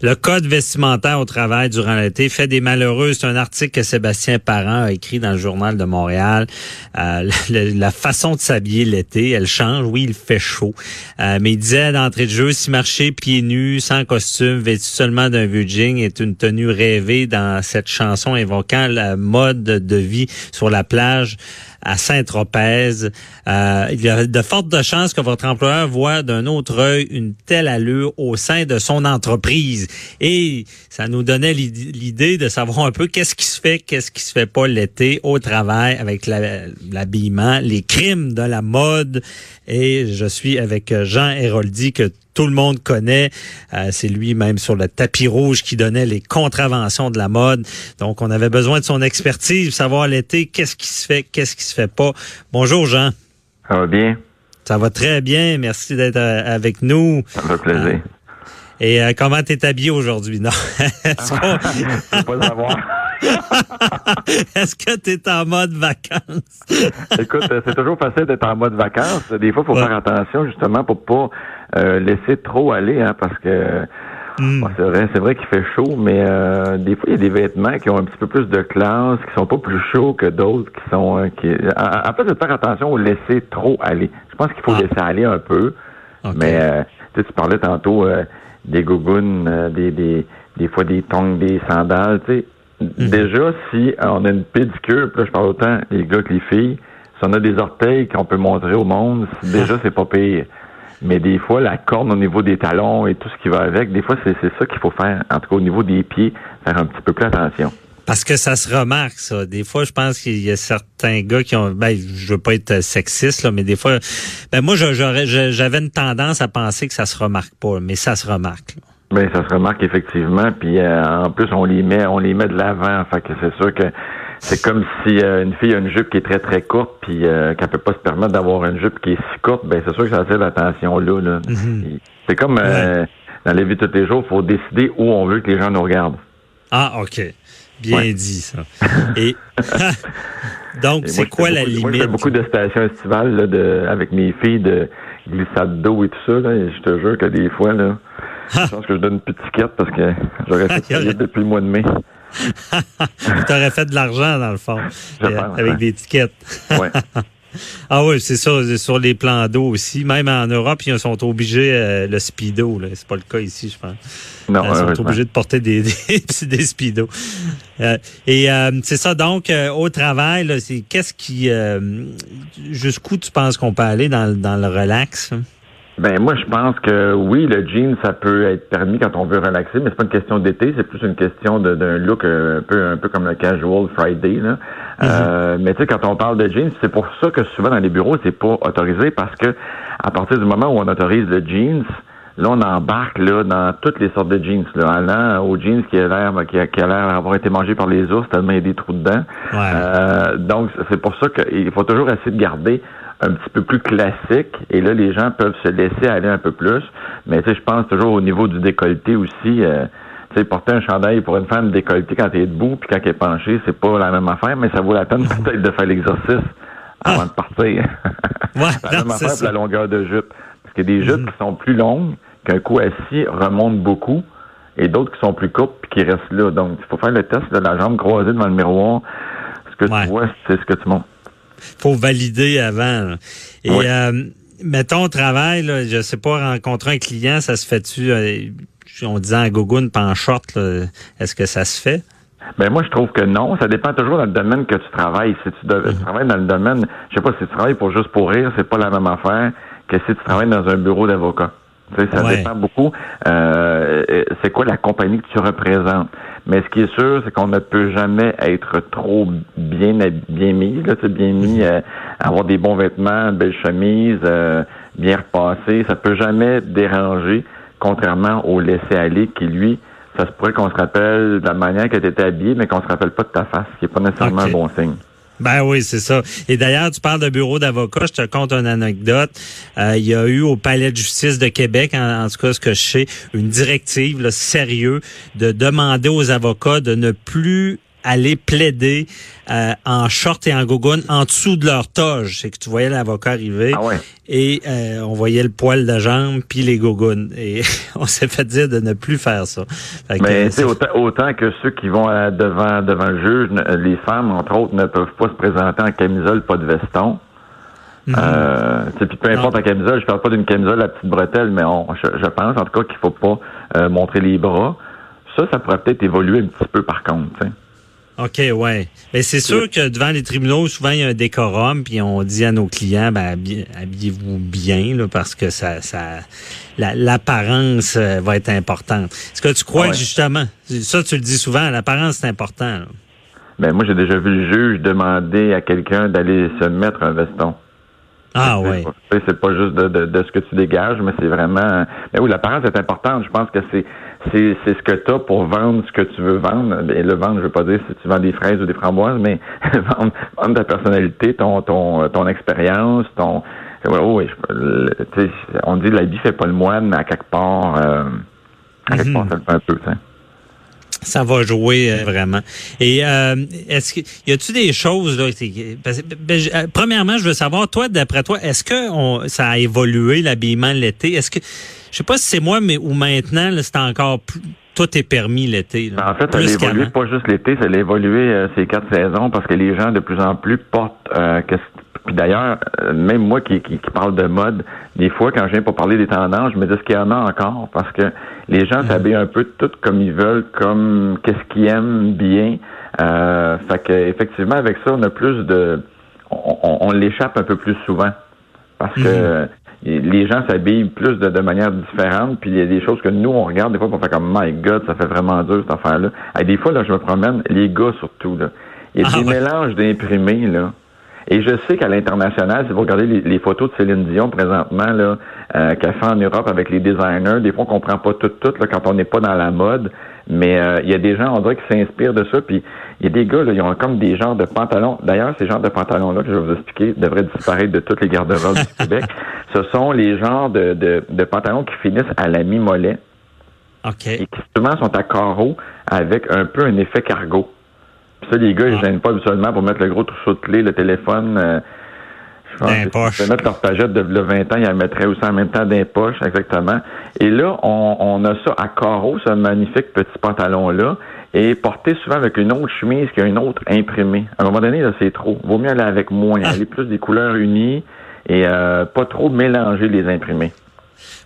Le code vestimentaire au travail durant l'été fait des malheureux. C'est un article que Sébastien Parent a écrit dans le journal de Montréal. Euh, la, façon de s'habiller l'été, elle change. Oui, il fait chaud. Euh, mais il disait d'entrée de jeu, si marcher pieds nus, sans costume, vêtu seulement d'un vieux jean est une tenue rêvée dans cette chanson évoquant la mode de vie sur la plage à Saint-Tropez. Euh, il y a de fortes chances que votre employeur voit d'un autre œil une telle allure au sein de son entreprise. Et ça nous donnait l'idée de savoir un peu qu'est-ce qui se fait, qu'est-ce qui se fait pas l'été au travail avec l'habillement, les crimes de la mode. Et je suis avec Jean Héroldi que tout le monde connaît. Euh, c'est lui-même sur le tapis rouge qui donnait les contraventions de la mode. Donc, on avait besoin de son expertise, savoir l'été, qu'est-ce qui se fait, qu'est-ce qui se fait pas. Bonjour, Jean. Ça va bien? Ça va très bien. Merci d'être euh, avec nous. Ça me fait plaisir. Euh, et euh, comment t'es habillé aujourd'hui? Non? Est-ce pas savoir. Est-ce que tu es en mode vacances? Écoute, c'est toujours facile d'être en mode vacances. Des fois, il faut faire attention justement pour pas euh, laisser trop aller, hein, parce que hmm. c'est vrai, c'est vrai qu'il fait chaud, mais euh, des fois, il y a des vêtements qui ont un petit peu plus de classe, qui sont pas plus chauds que d'autres, qui sont euh, qui. En, fait, de faire attention au laisser trop aller. Je pense qu'il faut ah. laisser aller un peu. Mais tu parlais tantôt des gougounes, des, des, des fois des tongs, des sandales, tu sais. Hmm. Déjà, si on a une pédicure, là, je parle autant les gars que les filles, si on a des orteils qu'on peut montrer au monde, déjà, c'est pas pire. Mais des fois, la corne au niveau des talons et tout ce qui va avec, des fois, c'est ça qu'il faut faire. En tout cas, au niveau des pieds, faire un petit peu plus attention. Parce que ça se remarque, ça. Des fois, je pense qu'il y a certains gars qui ont. Ben, je veux pas être sexiste, là, mais des fois, ben moi, j'avais une tendance à penser que ça se remarque pas, mais ça se remarque. Ben, ça se remarque effectivement. Puis euh, en plus, on les met, on les met de l'avant. Fait que c'est sûr que c'est comme si euh, une fille a une jupe qui est très très courte puis euh, qu'elle peut pas se permettre d'avoir une jupe qui est si courte, ben c'est sûr que ça attire l'attention là. là. Mhm. C'est comme euh, dans la vie de tous les jours, il faut décider où on veut que les gens nous regardent. Ah, OK. Bien dit, ça. Et donc, c'est quoi la limite? Moi, je fais beaucoup de stations estivales là, de, avec mes filles de glissade d'eau et tout ça. Là, et je te jure que des fois, là, je pense que je donne une petite quête parce que j'aurais fait depuis le mois de mai. tu aurais fait de l'argent, dans le fond, avec des étiquettes. ouais. Ah oui, c'est ça, sur les plans d'eau aussi. Même en Europe, ils sont obligés, euh, le speedo, c'est pas le cas ici, je pense. Non, ils sont obligés de porter des, des, des speedos. Euh, et euh, c'est ça, donc, au travail, c'est qu'est-ce qui... jusqu'où tu penses qu'on peut aller dans, dans le relax? Ben moi je pense que oui, le jean ça peut être permis quand on veut relaxer, mais c'est pas une question d'été, c'est plus une question d'un look un peu un peu comme le casual Friday là. Mm-hmm. euh, mais tu sais quand on parle de jeans, c'est pour ça que souvent dans les bureaux c'est pas autorisé parce que à partir du moment où on autorise le jeans, là on embarque là dans toutes les sortes de jeans là, allant aux jeans qui a l'air qui a, l'air d'avoir été mangé par les ours tellement il y a des trous dedans. Euh, donc c'est pour ça qu'il faut toujours essayer de garder un petit peu plus classique. Et là, les gens peuvent se laisser aller un peu plus. Mais tu sais, je pense toujours au niveau du décolleté aussi. Euh, tu sais, porter un chandail pour une femme décolletée quand elle est debout puis quand elle est penchée, c'est pas la même affaire, mais ça vaut la peine peut-être de faire l'exercice avant de partir. ouais, la même affaire pour la longueur de jupe. Parce qu'il y a des jupes mm-hmm. qui sont plus longues, qu'un coup assis remonte beaucoup, et d'autres qui sont plus courtes puis qui restent là. Donc, il faut faire le test de la jambe croisée devant le miroir. Ce que tu vois, c'est ce que tu montes faut valider avant. Et euh, mettons au travail, là, je sais pas, rencontrer un client, ça se fait-tu, euh, on disait en gogoune, pas en short, est-ce que ça se fait? Ben moi je trouve que non. Ça dépend toujours dans le domaine que tu travailles. Si tu, mm-hmm. travailles dans le domaine, je sais pas si tu travailles pour juste pour rire, c'est pas la même affaire que si tu travailles dans un bureau d'avocat. ça dépend beaucoup. Euh, c'est quoi la compagnie que tu représentes? Mais ce qui est sûr, c'est qu'on ne peut jamais être trop bien bien mis, là, bien mis, euh, avoir des bons vêtements, belles chemises, euh, bien repassées. Ça peut jamais déranger, contrairement au laisser-aller qui, lui, ça se pourrait qu'on se rappelle de la manière que tu étais habillé, mais qu'on se rappelle pas de ta face, ce qui n'est pas nécessairement un bon signe. Ben oui, c'est ça. Et d'ailleurs, tu parles de bureau d'avocat. Je te compte une anecdote. Euh, il y a eu au Palais de justice de Québec, en, tout cas ce que je sais, une directive là, sérieux de demander aux avocats de ne plus aller plaider euh, en short et en gogoune en dessous de leur toge. C'est que tu voyais l'avocat arriver Ah ouais. et euh, on voyait le poil de jambe puis les gougounes. Et on s'est fait dire de ne plus faire ça. Que, Mais tu c'est- autant, autant que ceux qui vont à- devant devant le juge, les femmes, entre autres, ne peuvent pas se présenter en camisole, pas de veston. Mhm. Euh, puis peu importe Non. la camisole, je parle pas d'une camisole à petite bretelle, mais on, je, je pense en tout cas qu'il faut pas euh, montrer les bras. Ça, ça pourrait peut-être évoluer un petit peu par contre. OK, ouais. Mais c'est sûr que devant les tribunaux, souvent, il y a un décorum, puis on dit à nos clients, ben, habi- habillez-vous bien, là, parce que ça, ça, la- l'apparence euh, va être importante. Est-ce que tu crois Ouais. que justement, ça, tu le dis souvent, l'apparence, c'est important, là. Ben moi, j'ai déjà vu le juge demander à quelqu'un d'aller se mettre un veston. Ah, sais, C'est pas juste de, de, de ce que tu dégages, mais c'est vraiment. Mais oui, l'apparence est importante. Je pense que c'est c'est c'est ce que tu as pour vendre ce que tu veux vendre. Et le vendre, je veux pas dire si tu vends des fraises ou des framboises, mais vendre, vendre ta personnalité, ton ton ton expérience, ton. Ouais, oui, je- on dit l'habit fait pas le moine, mais à quelque part, euh, à quelque Mhm. part, ça le fait un peu. tu sais. Ça va jouer euh, vraiment. Et euh, est-ce que y a-tu des choses là parce ben, je- euh, Premièrement, je veux savoir toi, d'après toi, est-ce que on, ça a évolué l'habillement l'été? Est-ce que je sais pas si c'est moi, mais ou maintenant c'est encore plus, tout est permis l'été. En fait, ça a Plus évolué pas juste l'été, ça a évolué euh, ces quatre saisons parce que les gens de plus en plus portent. Euh, puis d'ailleurs, euh, même moi qui, qui, qui parle de mode, des fois quand je viens pour parler des tendances, je me dis ce qu'il y en a encore? Parce que les gens s'habillent un peu tout comme ils veulent, comme qu'est-ce qu'ils aiment bien. Euh, fait que effectivement avec ça, on a plus de, on, on- on l'échappe un peu plus souvent parce que les gens s'habillent plus de, de manière différente, puis il y a des choses que nous, on regarde des fois, pour faire comme My God, ça fait vraiment dur cette affaire-là. Et des fois, là, je me promène, les gars surtout, là. Il y a Ah des ouais. mélanges d'imprimés, là. Et je sais qu'à l'international, si vous regardez les, les photos de Céline Dion présentement, là, euh, qu'elle fait en Europe avec les designers, des fois on comprend pas tout, tout là, quand on n'est pas dans la mode. Mais euh, il y a des gens, on dirait, qui s'inspirent de ça. Puis il y a des gars, là, ils ont comme des genres de pantalons. D'ailleurs, ces genres de pantalons-là que je vais vous expliquer devraient disparaître de toutes les garde-robes du Québec. Ce sont les genres de, de, de pantalons qui finissent à la mi-mollet Ok. et qui souvent sont à carreaux avec un peu un effet cargo. Puis ça, les gars, ils Ah. gênent pas habituellement pour mettre le gros trousseau de clés, le téléphone. euh, je pense que mettre leur pagette de le 20 ans, ils la mettraient aussi en même temps dans les poches, exactement. Et là, on, on a ça à carreaux, ce magnifique petit pantalon-là, et porté souvent avec une autre chemise qui a une autre imprimée. À un moment donné, là, c'est trop. Vaut mieux aller avec moins, Ah. aller plus des couleurs unies et euh, pas trop mélanger les imprimés.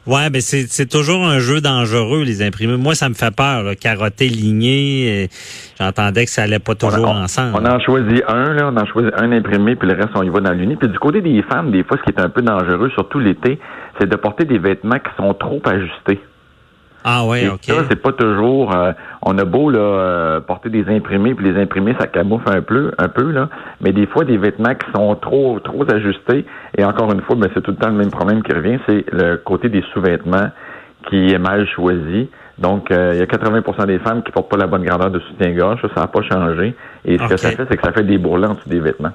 Ouais, mais c'est c'est toujours un jeu dangereux les imprimés. Moi, ça me fait peur. Là. Carotter, ligné. J'entendais que ça allait pas toujours on, ensemble. On en choisit un, là, on en choisit un imprimé, puis le reste, on y va dans l'uni. Puis du côté des femmes, des fois, ce qui est un peu dangereux, surtout l'été, c'est de porter des vêtements qui sont trop ajustés. Ah ouais, Et ok. ça, c'est pas toujours. euh, on a beau là euh, porter des imprimés, puis les imprimés, ça camoufle un peu, un peu là. Mais des fois, des vêtements qui sont trop, trop ajustés. Et encore une fois, ben, c'est tout le temps le même problème qui revient, c'est le côté des sous-vêtements qui est mal choisi. Donc, euh, il y a 80% des femmes qui portent pas la bonne grandeur de soutien-gorge. Ça, ça n'a pas changé. Et ce que ça fait, c'est que ça fait des bourrelets en dessous des vêtements.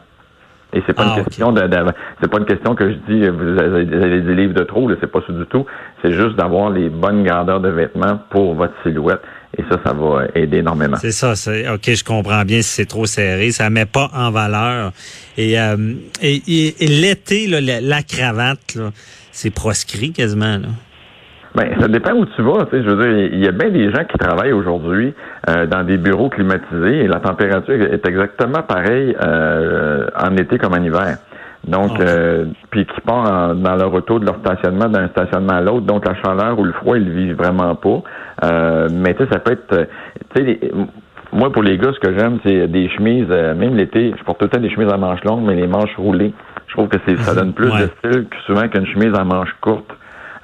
Et c'est pas Ah, une ok. question de, de- c'est pas une question que je dis vous avez vous avez des livres de trop, là, c'est pas ça du tout. C'est juste d'avoir les bonnes grandeurs de vêtements pour votre silhouette. Et ça, ça va aider énormément. C'est ça, c'est ok, je comprends bien si c'est trop serré, ça met pas en valeur. Et, euh, et, et- et l'été, la, la cravate, c'est proscrit quasiment. Là. Ben, ça dépend où tu vas. Tu sais, je veux dire, il y a bien des gens qui travaillent aujourd'hui euh, dans des bureaux climatisés et la température est exactement pareille euh, en été comme en hiver. Donc, Ok. euh, puis qui partent en- dans leur auto de leur stationnement d'un stationnement à l'autre. Donc, la chaleur ou le froid, ils le vivent vraiment pas. Euh, mais tu sais, ça peut être... euh, Tu sais, moi, pour les gars, ce que j'aime, c'est des chemises, euh, même l'été, je porte tout le temps des chemises à manches longues, mais les manches roulées. Je trouve que c'est, ça donne plus Ouais. de style que souvent qu'une chemise à manches courtes.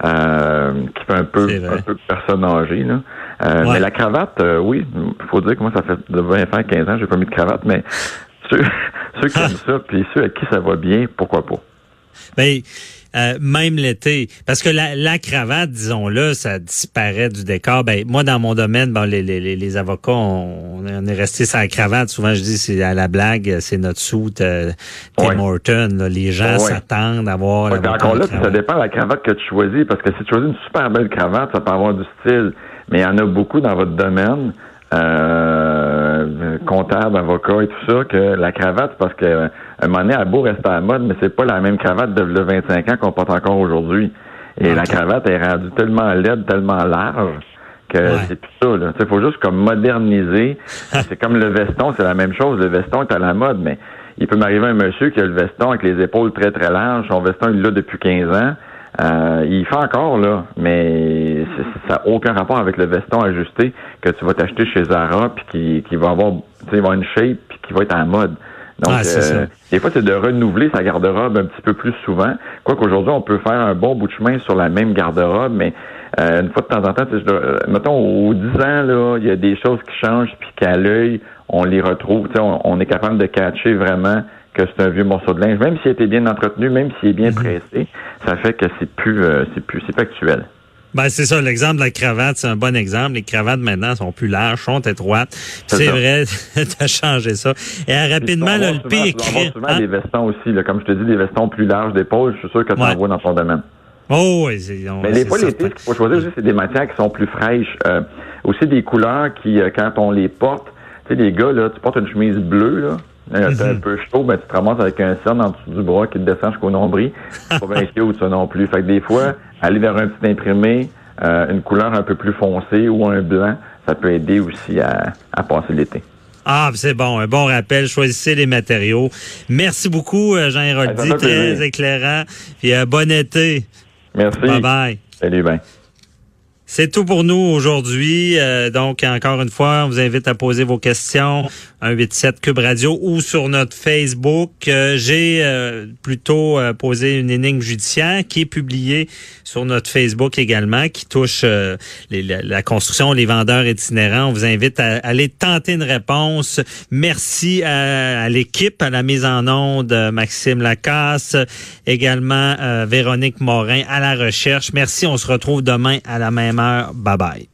Euh, qui fait un peu, un peu personne âgée. Là. Euh, Ouais. Mais la cravate, euh, oui, il faut dire que moi, ça fait de 20 ans, 15 ans, j'ai pas mis de cravate, mais ceux, ceux qui aiment ça, puis ceux à qui ça va bien, pourquoi pas? Ben, euh, même l'été, parce que la, la cravate, disons-le, ça disparaît du décor. Ben, moi, dans mon domaine, bon, les, les, les- les avocats, on, on est resté sans cravate. Souvent, je dis, c'est à la blague, c'est notre soute euh, Tim Ouais. Horton. là. Les gens Ouais. s'attendent à voir Ouais, encore en là, ça dépend de la cravate que tu choisis, parce que si tu choisis une super belle cravate, ça peut avoir du style, mais il y en a beaucoup dans votre domaine euh, comptable, avocat et tout ça, que la cravate, parce que un moment donné, a beau rester à la mode, mais c'est pas la même cravate de 25 ans qu'on porte encore aujourd'hui. Et la cravate est rendue tellement laide, tellement large que c'est tout ça. Là. Il faut juste comme moderniser. c'est comme le veston, c'est la même chose. Le veston est à la mode, mais il peut m'arriver un monsieur qui a le veston avec les épaules très, très larges. Son veston, il l'a depuis 15 ans. Euh, il fait encore, là, mais ça n'a aucun rapport avec le veston ajusté que tu vas t'acheter chez Zara, puis qui, qui va avoir, tu sais, une shape, puis qui va être en mode. Donc, euh, des fois, c'est de renouveler sa garde-robe un petit peu plus souvent. Quoi qu'aujourd'hui, on peut faire un bon bout de chemin sur la même garde-robe, mais euh, une fois de temps en temps, euh, mettons, aux 10 ans, là, il y a des choses qui changent, puis qu'à l'œil, on les retrouve. On, on est capable de catcher vraiment que c'est un vieux morceau de linge, même s'il était bien entretenu, même s'il est bien mhm. pressé, ça fait que c'est plus, c'est plus, c'est plus actuel. Ben, c'est ça, l'exemple de la cravate, c'est un bon exemple. Les cravates maintenant sont plus larges, sont étroites. C'est vrai, tu as changé ça. Et rapidement, là, le pire souvent hein? des vestons aussi, là, comme je te dis, des vestons plus larges d'épaule, je suis sûr que tu en vois dans ton domaine. Oh oui, Mais les fois, l'été, ce qu'il faut choisir c'est des matières qui sont plus fraîches. Euh, aussi des couleurs qui, euh, quand on les porte, tu sais, les gars, là, tu portes une chemise bleue, là, euh, c'est un mhm. peu chaud, ben, tu te ramasses avec un cerne en dessous du bras qui te descend jusqu'au nombril. C'est pas bien cute, ça non plus. Fait que des fois, aller vers un petit imprimé, euh, une couleur un peu plus foncée ou un blanc, ça peut aider aussi à, passer l'été. Ah, c'est bon, un bon rappel. Choisissez les matériaux. Merci beaucoup, euh, Jean Héroldi, très éclairant. Puis bon été. Merci. Bye bye. Salut, ben. C'est tout pour nous aujourd'hui. Euh, donc, encore une fois, on vous invite à poser vos questions 187 Cube Radio ou sur notre Facebook. Euh, j'ai euh, plutôt posé une énigme judiciaire qui est publiée sur notre Facebook également, qui touche la, construction, les vendeurs itinérants. On vous invite à, aller tenter une réponse. Merci à, l'équipe, à la mise en onde, Maxime Lacasse, également Véronique Morin à la recherche. Merci. On se retrouve demain à la même Bye bye.